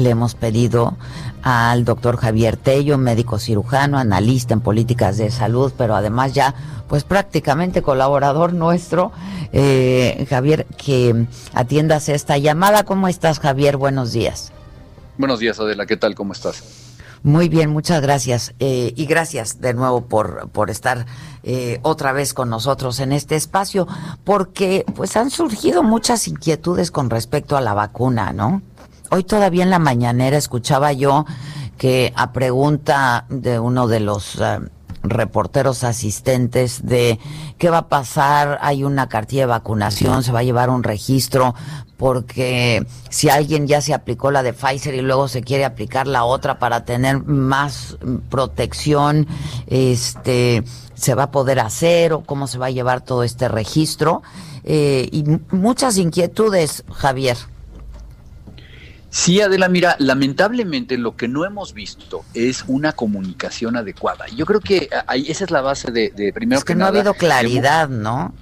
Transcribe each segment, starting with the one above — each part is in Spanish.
Le hemos pedido al doctor Javier Tello, médico cirujano, analista en políticas de salud, pero además ya, pues prácticamente colaborador nuestro, eh, Javier, que atiendas esta llamada. ¿Cómo estás, Javier? Buenos días. Buenos días, Adela. ¿Qué tal? ¿Cómo estás? Muy bien, muchas gracias. Eh, y gracias de nuevo por, por estar eh, otra vez con nosotros en este espacio, porque pues han surgido muchas inquietudes con respecto a la vacuna, ¿no? Hoy todavía en la mañanera escuchaba yo que a pregunta de uno de los eh, reporteros asistentes de qué va a pasar, hay una cartilla de vacunación, se va a llevar un registro, porque si alguien ya se aplicó la de Pfizer y luego se quiere aplicar la otra para tener más protección, este se va a poder hacer o cómo se va a llevar todo este registro eh, y muchas inquietudes, Javier. Sí, Adela, mira, lamentablemente lo que no hemos visto es una comunicación adecuada. Yo creo que ahí, esa es la base de, de primero es que, no ha habido claridad, ¿no?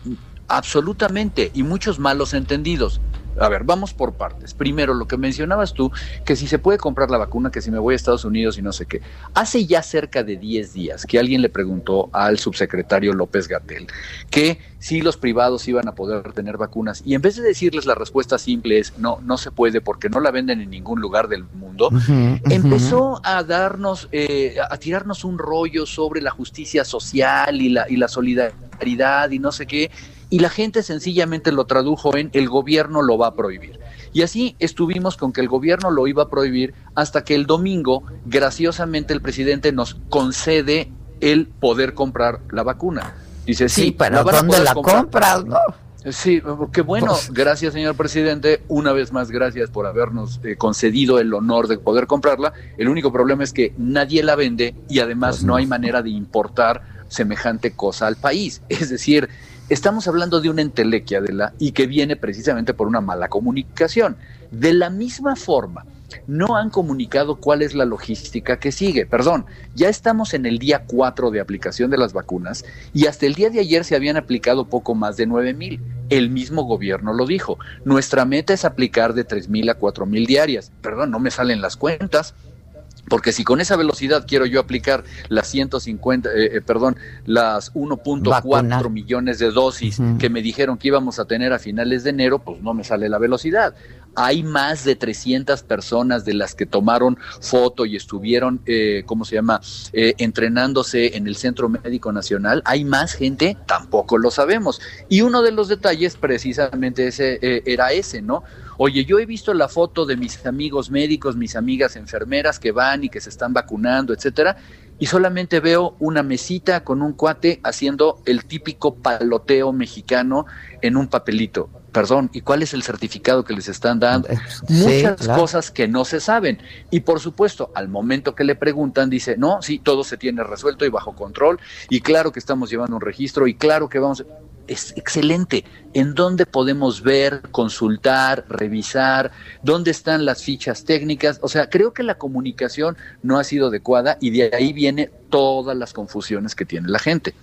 Absolutamente, y muchos malos entendidos. A ver, vamos por partes. Primero, lo que mencionabas tú, que si se puede comprar la vacuna, que si me voy a Estados Unidos y no sé qué. Hace ya cerca de 10 días que alguien le preguntó al subsecretario López Gatel que si los privados iban a poder tener vacunas y en vez de decirles la respuesta simple es no, no se puede porque no la venden en ningún lugar del mundo, empezó a darnos, eh, a tirarnos un rollo sobre la justicia social y la, y la solidaridad y no sé qué y la gente sencillamente lo tradujo en el gobierno lo va a prohibir. Y así estuvimos con que el gobierno lo iba a prohibir hasta que el domingo, graciosamente, el presidente nos concede el poder comprar la vacuna. Dice, sí, pero ¿dónde la compras, no? Sí, qué bueno. Pues gracias, señor presidente. Una vez más, gracias por habernos eh, concedido el honor de poder comprarla. El único problema es que nadie la vende y además pues no hay manera de importar semejante cosa al país. Es decir, Estamos hablando de una entelequia y que viene precisamente por una mala comunicación. De la misma forma, no han comunicado cuál es la logística que sigue. Perdón, ya estamos en el día 4 de aplicación de las vacunas y hasta el día de ayer se habían aplicado poco más de 9 mil. El mismo gobierno lo dijo. Nuestra meta es aplicar de 3 mil a 4 mil diarias. Perdón, no me salen las cuentas. Porque si con esa velocidad quiero yo aplicar las 150, eh, eh, perdón, las 1.4 millones de dosis uh -huh. que me dijeron que íbamos a tener a finales de enero, pues no me sale la velocidad. Hay más de 300 personas de las que tomaron foto y estuvieron, eh, ¿cómo se llama?, eh, entrenándose en el Centro Médico Nacional. ¿Hay más gente? Tampoco lo sabemos. Y uno de los detalles precisamente ese, eh, era ese, ¿no? Oye, yo he visto la foto de mis amigos médicos, mis amigas enfermeras que van y que se están vacunando, etcétera, y solamente veo una mesita con un cuate haciendo el típico paloteo mexicano en un papelito. Perdón, ¿y cuál es el certificado que les están dando? Sí, Muchas claro. cosas que no se saben. Y por supuesto, al momento que le preguntan, dice, no, sí, todo se tiene resuelto y bajo control, y claro que estamos llevando un registro, y claro que vamos es excelente. ¿En dónde podemos ver, consultar, revisar? ¿Dónde están las fichas técnicas? O sea, creo que la comunicación no ha sido adecuada y de ahí viene todas las confusiones que tiene la gente.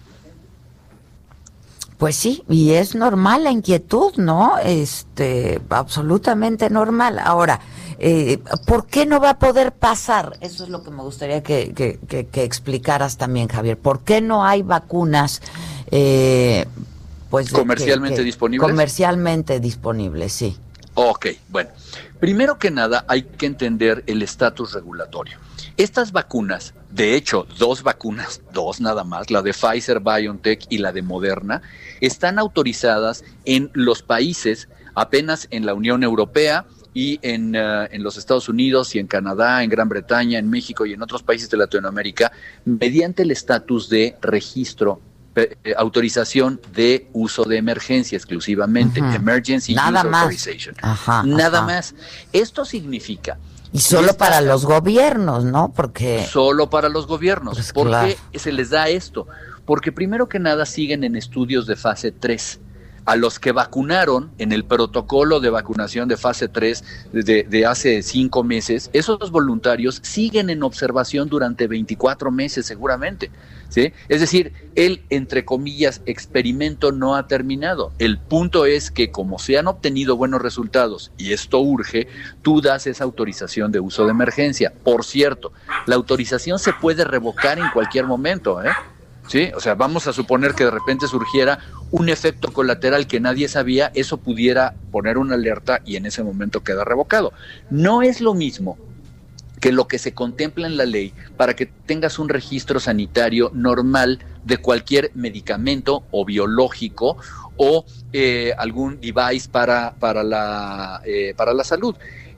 Pues sí, y es normal la inquietud, ¿no? Este, absolutamente normal. Ahora, eh, ¿por qué no va a poder pasar? Eso es lo que me gustaría que, que, que, explicaras también, Javier. ¿Por qué no hay vacunas? Eh, pues comercialmente que, que, disponibles. Comercialmente disponibles, sí. Ok, bueno. Primero que nada hay que entender el estatus regulatorio. Estas vacunas, de hecho, dos vacunas, dos nada más, la de Pfizer, BioNTech y la de Moderna, están autorizadas en los países apenas en la Unión Europea y en, uh, en, los Estados Unidos y en Canadá, en Gran Bretaña, en México y en otros países de Latinoamérica, mediante el estatus de registro eh, autorización de uso de emergencia exclusivamente, emergency Nada use más. authorization. Ajá, Nada ajá. más. Esto significa Y solo esta- para los gobiernos, ¿no? Porque solo para los gobiernos. Pues ¿Por claro. qué se les da esto? Porque primero que nada siguen en estudios de fase 3. A los que vacunaron en el protocolo de vacunación de fase 3 de, de hace cinco meses, esos voluntarios siguen en observación durante 24 meses seguramente. Es decir, el, entre comillas, experimento no ha terminado. El punto es que como se han obtenido buenos resultados y esto urge, tú das esa autorización de uso de emergencia. Por cierto, la autorización se puede revocar en cualquier momento, ¿eh? Sí, o sea, vamos a suponer que de repente surgiera un efecto colateral que nadie sabía, eso pudiera poner una alerta y en ese momento queda revocado. No es lo mismo que lo que se contempla en la ley para que tengas un registro sanitario normal de cualquier medicamento o biológico o eh, algún device para, para, la, eh, para la salud.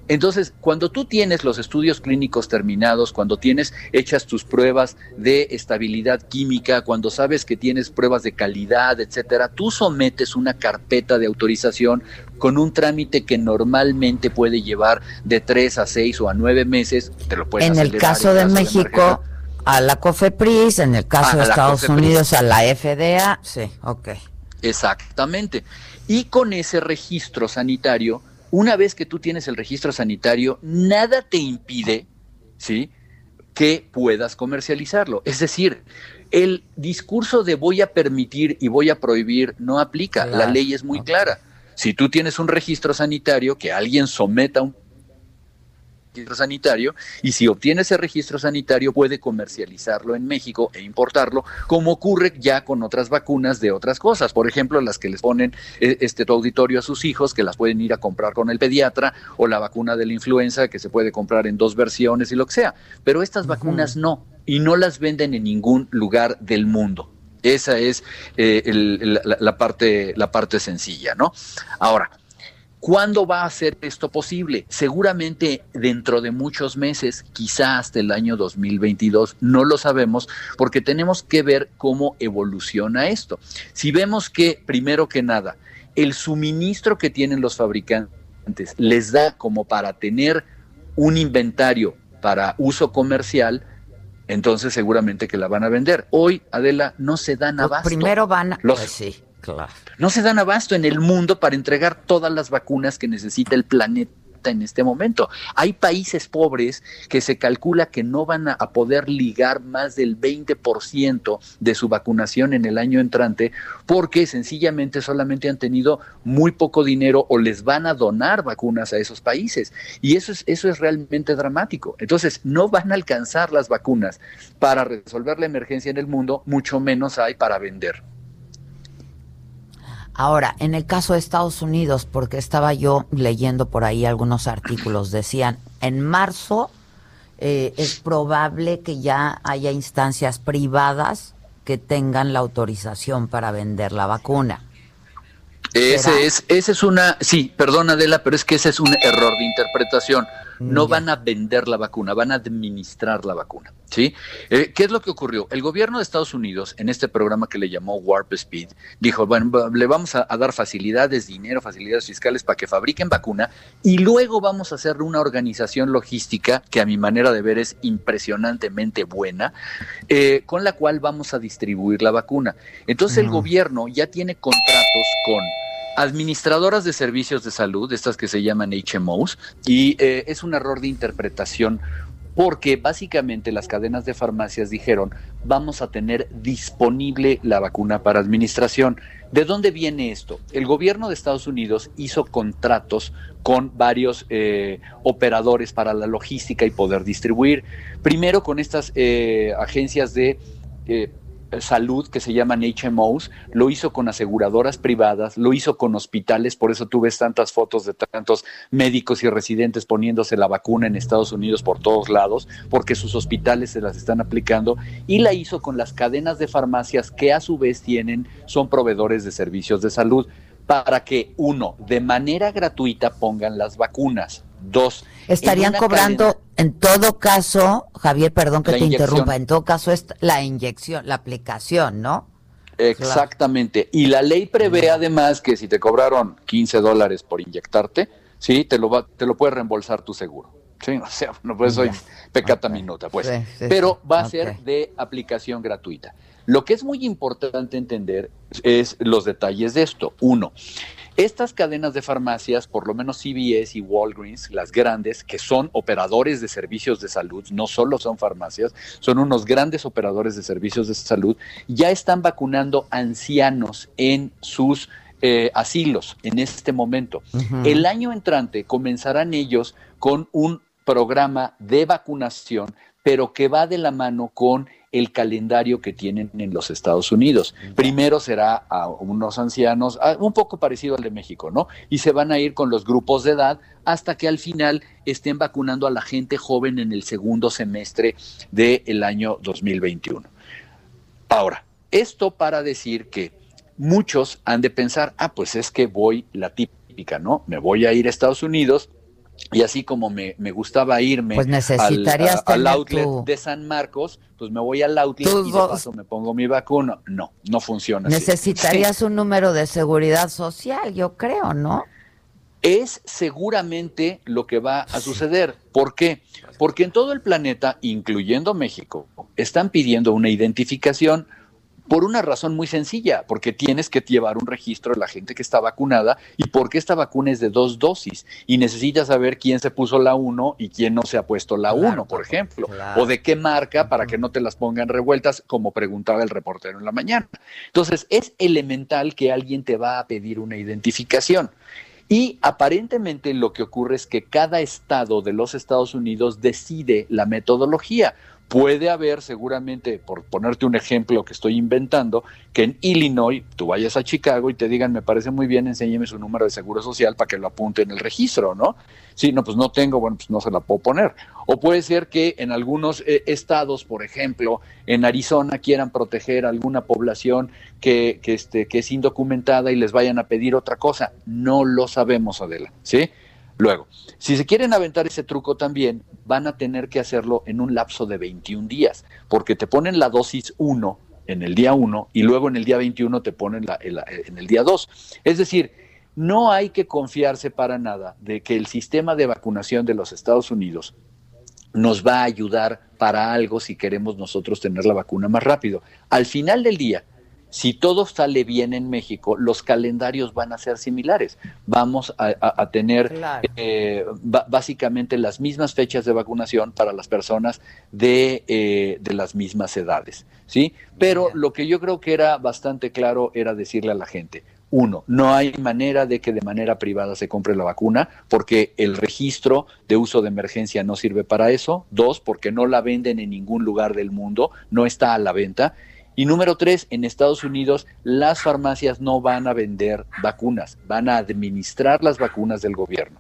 Entonces, cuando tú tienes los estudios clínicos terminados, cuando tienes hechas tus pruebas de estabilidad química, cuando sabes que tienes pruebas de calidad, etcétera, tú sometes una carpeta de autorización con un trámite que normalmente puede llevar de tres a seis o a nueve meses. Te lo puedes en el caso de México a la COFEPRIS, en el caso Ah, de Estados COFEPRIS. Unidos a la FDA, sí, ok. Exactamente. Y con ese registro sanitario, una vez que tú tienes el registro sanitario, nada te impide, ¿sí? que puedas comercializarlo. Es decir, el discurso de voy a permitir y voy a prohibir no aplica. La ley es muy clara. Si tú tienes un registro sanitario, que alguien someta un registro sanitario y si obtiene ese registro sanitario puede comercializarlo en México e importarlo, como ocurre ya con otras vacunas de otras cosas. Por ejemplo, las que les ponen eh, este tu auditorio a sus hijos, que las pueden ir a comprar con el pediatra, o la vacuna de la influenza que se puede comprar en dos versiones y lo que sea. Pero estas vacunas no, y no las venden en ningún lugar del mundo. Esa es eh, el- la, la parte, la parte sencilla, ¿no? Ahora, ¿Cuándo va a ser esto posible? Seguramente dentro de muchos meses, quizá hasta el año 2022, no lo sabemos porque tenemos que ver cómo evoluciona esto. Si vemos que, primero que nada, el suministro que tienen los fabricantes les da como para tener un inventario para uso comercial, entonces seguramente que la van a vender. Hoy, Adela, no se dan Pues abasto. primero van a... Los- pues sí, No se dan abasto en el mundo para entregar todas las vacunas que necesita el planeta en este momento. Hay países pobres que se calcula que no van a, a poder ligar más del 20% de su vacunación en el año entrante porque sencillamente solamente han tenido muy poco dinero o les van a donar vacunas a esos países. Y eso es, eso es realmente dramático. Entonces, no van a alcanzar las vacunas para resolver la emergencia en el mundo, mucho menos hay para vender. Ahora, en el caso de Estados Unidos, porque estaba yo leyendo por ahí algunos artículos, decían, en marzo eh, es probable que ya haya instancias privadas que tengan la autorización para vender la vacuna. ¿Será? Ese es, ese es una, sí, perdón Adela, pero es que ese es un error de interpretación. No Ya. van a vender la vacuna, van a administrar la vacuna, ¿sí? Eh, ¿Qué es lo que ocurrió? El gobierno de Estados Unidos, en este programa que le llamó Warp Speed, dijo, bueno, le vamos a, a dar facilidades, dinero, facilidades fiscales para que fabriquen vacuna y luego vamos a hacer una organización logística que a mi manera de ver es impresionantemente buena, eh, con la cual vamos a distribuir la vacuna. Entonces el gobierno ya tiene contratos con administradoras de servicios de salud, estas que se llaman HMOs, y eh, es un error de interpretación porque básicamente las cadenas de farmacias dijeron vamos a tener disponible la vacuna para administración. ¿De dónde viene esto? El gobierno de Estados Unidos hizo contratos con varios eh, operadores para la logística y poder distribuir. Primero con estas eh, agencias de salud que se llaman HMOs, lo hizo con aseguradoras privadas, lo hizo con hospitales, por eso tú ves tantas fotos de tantos médicos y residentes poniéndose la vacuna en Estados Unidos por todos lados, porque sus hospitales se las están aplicando, y la hizo con las cadenas de farmacias que a su vez tienen, son proveedores de servicios de salud, para que uno, de manera gratuita pongan las vacunas. Dos, Estarían cobrando, cadena- en todo caso, Javier, perdón que te inyección. interrumpa, en todo caso es la inyección, la aplicación, ¿no? Exactamente. Y la ley prevé además que si te cobraron 15 dólares por inyectarte, sí, te lo, va, te lo puede reembolsar tu seguro. Sí, o sea, no pues soy pecata minuta, pues. Pero va a ser de aplicación gratuita. Lo que es muy importante entender es los detalles de esto. Uno, estas cadenas de farmacias, por lo menos CVS y Walgreens, las grandes, que son operadores de servicios de salud, no solo son farmacias, son unos grandes operadores de servicios de salud, ya están vacunando ancianos en sus eh, asilos en este momento. El año entrante comenzarán ellos con un programa de vacunación, pero que va de la mano con el calendario que tienen en los Estados Unidos. Primero será a unos ancianos, un poco parecido al de México, ¿no? Y se van a ir con los grupos de edad hasta que al final estén vacunando a la gente joven en el segundo semestre del año 2021. Ahora, esto para decir que muchos han de pensar, ah, pues es que voy la típica, ¿no? Me voy a ir a Estados Unidos, y así como me, gustaba irme pues necesitarías al, outlet de San Marcos, pues me voy al outlet y de paso me pongo mi vacuna. No, no funciona. Necesitarías un número de seguridad social, yo creo, ¿no? Es seguramente lo que va a suceder. ¿Por qué? Porque en todo el planeta, incluyendo México, están pidiendo una identificación por una razón muy sencilla, porque tienes que llevar un registro de la gente que está vacunada y porque esta vacuna es de dos dosis y necesitas saber quién se puso la 1 y quién no se ha puesto la 1, por ejemplo, o de qué marca para que no te las pongan revueltas, como preguntaba el reportero en la mañana. Entonces, es elemental que alguien te va a pedir una identificación. Y aparentemente lo que ocurre es que cada estado de los Estados Unidos decide la metodología. Puede haber seguramente, por ponerte un ejemplo que estoy inventando, que en Illinois tú vayas a Chicago y te digan, me parece muy bien, enséñeme su número de seguro social para que lo apunte en el registro, ¿no? Sí, no, pues no tengo, bueno, pues no se la puedo poner. O puede ser que en algunos eh, estados, por ejemplo, en Arizona quieran proteger a alguna población que, que, este, que es indocumentada y les vayan a pedir otra cosa. No lo sabemos, Adela, ¿sí? Luego, si se quieren aventar ese truco también, van a tener que hacerlo en un lapso de 21 días, porque te ponen la dosis 1 en el día 1 y luego en el día 21 te ponen la, en el día 2. Es decir, no hay que confiarse para nada de que el sistema de vacunación de los Estados Unidos nos va a ayudar para algo si queremos nosotros tener la vacuna más rápido. Al final del día, si todo sale bien en México, los calendarios van a ser similares. Vamos a, tener eh, básicamente las mismas fechas de vacunación para las personas de, eh, de las mismas edades. ¿sí? Pero lo que yo creo que era bastante claro era decirle a la gente, uno, no hay manera de que de manera privada se compre la vacuna porque el registro de uso de emergencia no sirve para eso. Dos, porque no la venden en ningún lugar del mundo, no está a la venta. Y número tres, en Estados Unidos las farmacias no van a vender vacunas, van a administrar las vacunas del gobierno.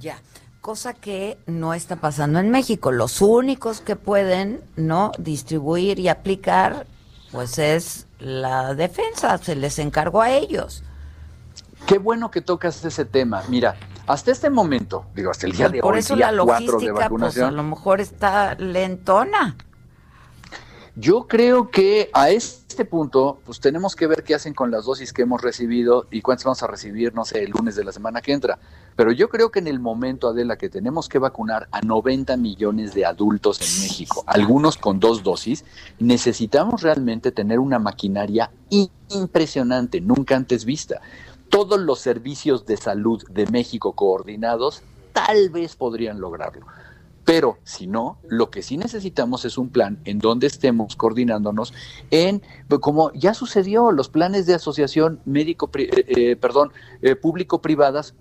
Ya, cosa que no está pasando en México. Los únicos que pueden no distribuir y aplicar, pues es la defensa, se les encargó a ellos. Qué bueno que tocas ese tema. Mira, hasta este momento, digo, hasta el día de hoy, Por eso la logística, pues a lo mejor está lentona. Yo creo que a este punto, pues tenemos que ver qué hacen con las dosis que hemos recibido y cuántas vamos a recibir, no sé, el lunes de la semana que entra. Pero yo creo que en el momento, Adela, que tenemos que vacunar a 90 millones de adultos en México, algunos con dos dosis, necesitamos realmente tener una maquinaria impresionante, nunca antes vista. Todos los servicios de salud de México coordinados tal vez podrían lograrlo. Pero si no, lo que sí necesitamos es un plan en donde estemos coordinándonos en, como ya sucedió, los planes de asociación médico, eh, eh, perdón, eh, público-privadas.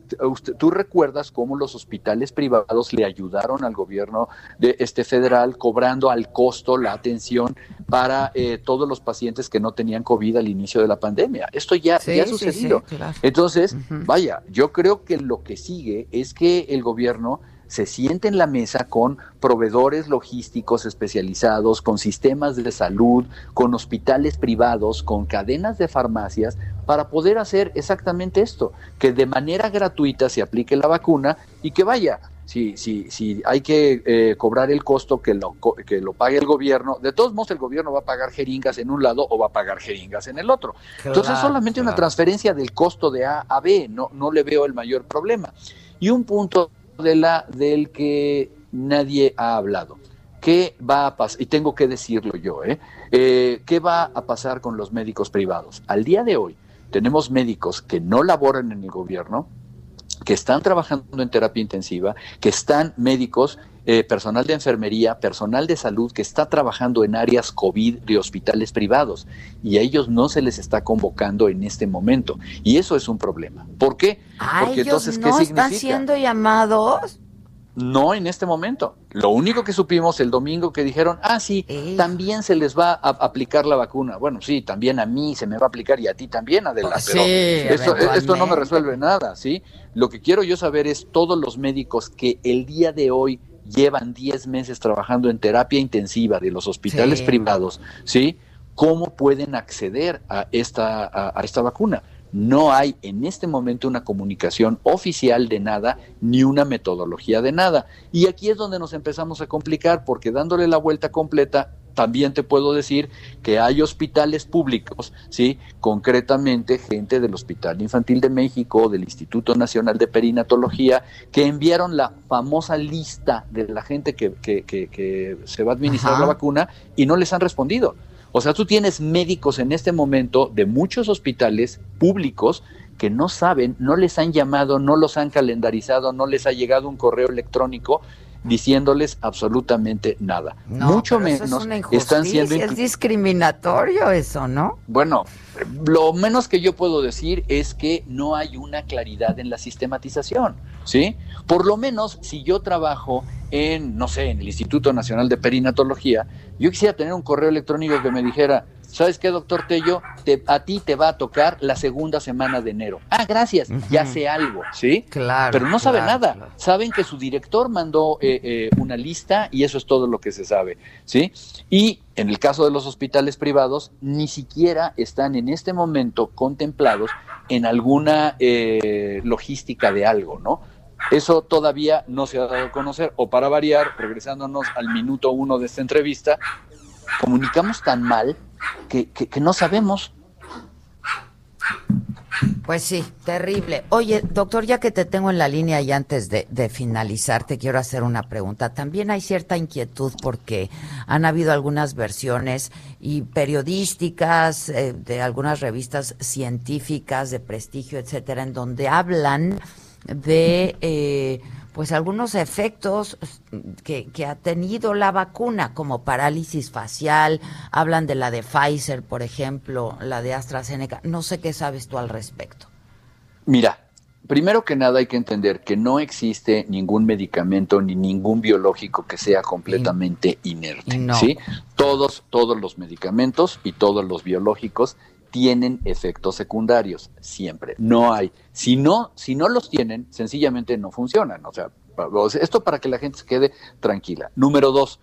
Tú recuerdas cómo los hospitales privados le ayudaron al gobierno de este federal cobrando al costo la atención para todos los pacientes que no tenían COVID al inicio de la pandemia. Esto ya, ya ha sucedido. Entonces, vaya, yo creo que lo que sigue es que el gobierno se siente en la mesa con proveedores logísticos especializados, con sistemas de salud, con hospitales privados, con cadenas de farmacias, para poder hacer exactamente esto, que de manera gratuita se aplique la vacuna y que vaya, si, si, si hay que eh, cobrar el costo que lo, que lo pague el gobierno, de todos modos el gobierno va a pagar jeringas en un lado o va a pagar jeringas en el otro. Entonces solamente una transferencia del costo de A a B, no, no le veo el mayor problema. Y un punto de la, del que nadie ha hablado. ¿Qué va a pasar? Y tengo que decirlo yo, ¿eh? ¿eh? ¿Qué va a pasar con los médicos privados? Al día de hoy tenemos médicos que no laboran en el gobierno, que están trabajando en terapia intensiva, que están médicos, eh, personal de enfermería, personal de salud que está trabajando en áreas COVID de hospitales privados y a ellos no se les está convocando en este momento. Y eso es un problema. ¿Por qué? Porque entonces, ¿qué no están siendo llamados? No en este momento. Lo único que supimos el domingo que dijeron, ah, sí, también se les va a aplicar la vacuna. Bueno, sí, también a mí se me va a aplicar y a ti también, Adela. Pues pero esto, no me resuelve nada, ¿sí? Lo que quiero yo saber es todos los médicos que el día de hoy llevan 10 meses trabajando en terapia intensiva de los hospitales privados, ¿sí? ¿Cómo pueden acceder a esta, a esta vacuna? no hay en este momento una comunicación oficial de nada ni una metodología de nada. Y aquí es donde nos empezamos a complicar porque dándole la vuelta completa, también te puedo decir que hay hospitales públicos, ¿sí? concretamente gente del Hospital Infantil de México, del Instituto Nacional de Perinatología, que enviaron la famosa lista de la gente que, que, se va a administrar la vacuna y no les han respondido. O sea, tú tienes médicos en este momento de muchos hospitales públicos que no saben, no les han llamado, no los han calendarizado, no les ha llegado un correo electrónico diciéndoles absolutamente nada. Mucho menos están siendo es discriminatorio eso, ¿no? Bueno, lo menos que yo puedo decir es que no hay una claridad en la sistematización, ¿sí? Por lo menos si yo trabajo en, no sé, en el Instituto Nacional de Perinatología, yo quisiera tener un correo electrónico que me dijera, ¿sabes qué, doctor Tello? a ti te va a tocar la segunda semana de enero. Ah, gracias, ya sé algo, ¿sí? Claro. Pero no sabe nada. Saben que su director mandó eh, eh, una lista y eso es todo lo que se sabe, ¿sí? Y en el caso de los hospitales privados, ni siquiera están en este momento contemplados en alguna eh, logística de algo, ¿no? Eso todavía no se ha dado a conocer. O para variar, regresándonos al minuto uno de esta entrevista, comunicamos tan mal que, no sabemos. Pues sí, terrible. Oye, doctor, ya que te tengo en la línea y antes de, finalizar, te quiero hacer una pregunta. También hay cierta inquietud porque han habido algunas versiones y periodísticas eh, de algunas revistas científicas de prestigio, etcétera, en donde hablan de eh, pues algunos efectos que, ha tenido la vacuna, como parálisis facial, hablan de la de Pfizer, por ejemplo, la de AstraZeneca. No sé qué sabes tú al respecto. Mira, primero que nada hay que entender que no existe ningún medicamento ni ningún biológico que sea completamente inerte. ¿sí? Todos, todos los medicamentos y todos los biológicos tienen efectos secundarios, siempre. No hay. Si no, si no los tienen, sencillamente no funcionan. O sea, esto para que la gente se quede tranquila. Número dos,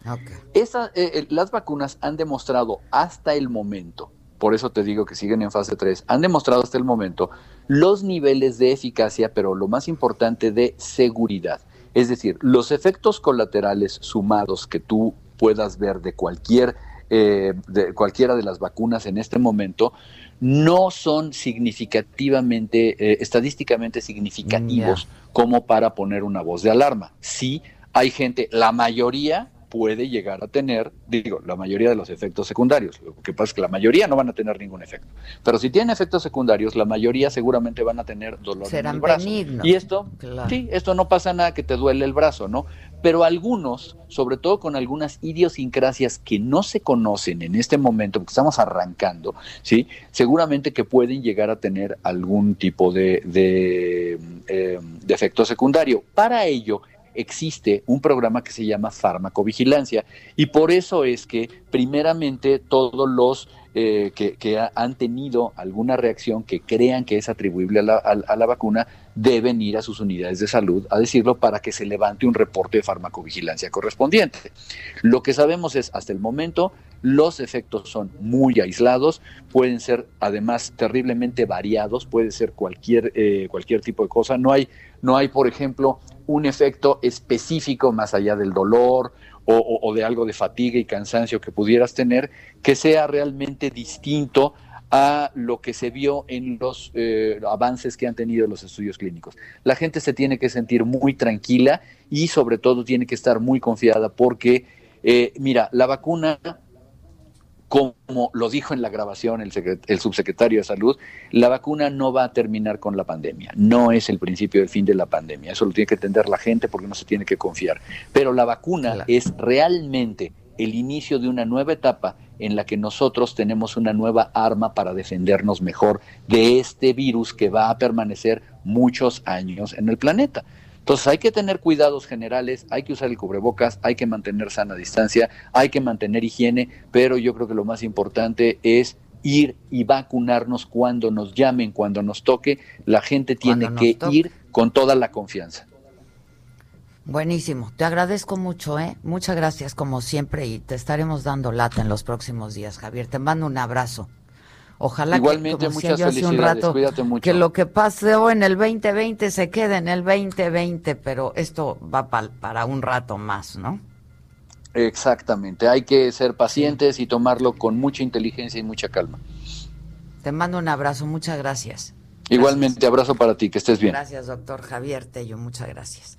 eh, eh, las vacunas han demostrado hasta el momento, por eso te digo que siguen en fase 3, han demostrado hasta el momento los niveles de eficacia, pero lo más importante de seguridad. Es decir, los efectos colaterales sumados que tú puedas ver de cualquier eh, de cualquiera de las vacunas en este momento no son significativamente, eh, estadísticamente significativos como para poner una voz de alarma. Sí, hay gente, la mayoría puede llegar a tener, digo, la mayoría de los efectos secundarios. Lo que pasa es que la mayoría no van a tener ningún efecto. Pero si tienen efectos secundarios, la mayoría seguramente van a tener dolor en el brazo. Y esto, sí, esto no pasa nada que te duele el brazo, ¿no? Pero algunos, sobre todo con algunas idiosincrasias que no se conocen en este momento, porque estamos arrancando, ¿sí? Seguramente que pueden llegar a tener algún tipo de, de, de efecto secundario. Para ello, existe un programa que se llama farmacovigilancia y por eso es que primeramente todos los eh, que, han tenido alguna reacción que crean que es atribuible a la, a la, vacuna deben ir a sus unidades de salud a decirlo para que se levante un reporte de farmacovigilancia correspondiente. Lo que sabemos es, hasta el momento, los efectos son muy aislados, pueden ser además terriblemente variados, puede ser cualquier, eh, cualquier tipo de cosa. No hay, no hay, por ejemplo, un efecto específico más allá del dolor o, de algo de fatiga y cansancio que pudieras tener, que sea realmente distinto a lo que se vio en los eh, avances que han tenido los estudios clínicos. La gente se tiene que sentir muy tranquila y sobre todo tiene que estar muy confiada porque, eh, mira, la vacuna como lo dijo en la grabación el, el, subsecretario de Salud, la vacuna no va a terminar con la pandemia. No es el principio del fin de la pandemia. Eso lo tiene que entender la gente porque no se tiene que confiar. Pero la vacuna es realmente el inicio de una nueva etapa en la que nosotros tenemos una nueva arma para defendernos mejor de este virus que va a permanecer muchos años en el planeta. Entonces hay que tener cuidados generales, hay que usar el cubrebocas, hay que mantener sana distancia, hay que mantener higiene, pero yo creo que lo más importante es ir y vacunarnos cuando nos llamen, cuando nos toque. La gente tiene que ir con toda la confianza. Buenísimo, te agradezco mucho, ¿eh? Muchas gracias como siempre y te estaremos dando lata en los próximos días, Javier. Te mando un abrazo. Ojalá Igualmente, que, muchas felicidades. un rato, mucho. que lo que pasó en el 2020 se quede en el 2020, pero esto va para un rato más, ¿no? Exactamente, hay que ser pacientes y tomarlo con mucha inteligencia y mucha calma. Te mando un abrazo, muchas gracias. Igualmente, abrazo para ti, que estés bien. Gracias, doctor Javier Tello, muchas gracias.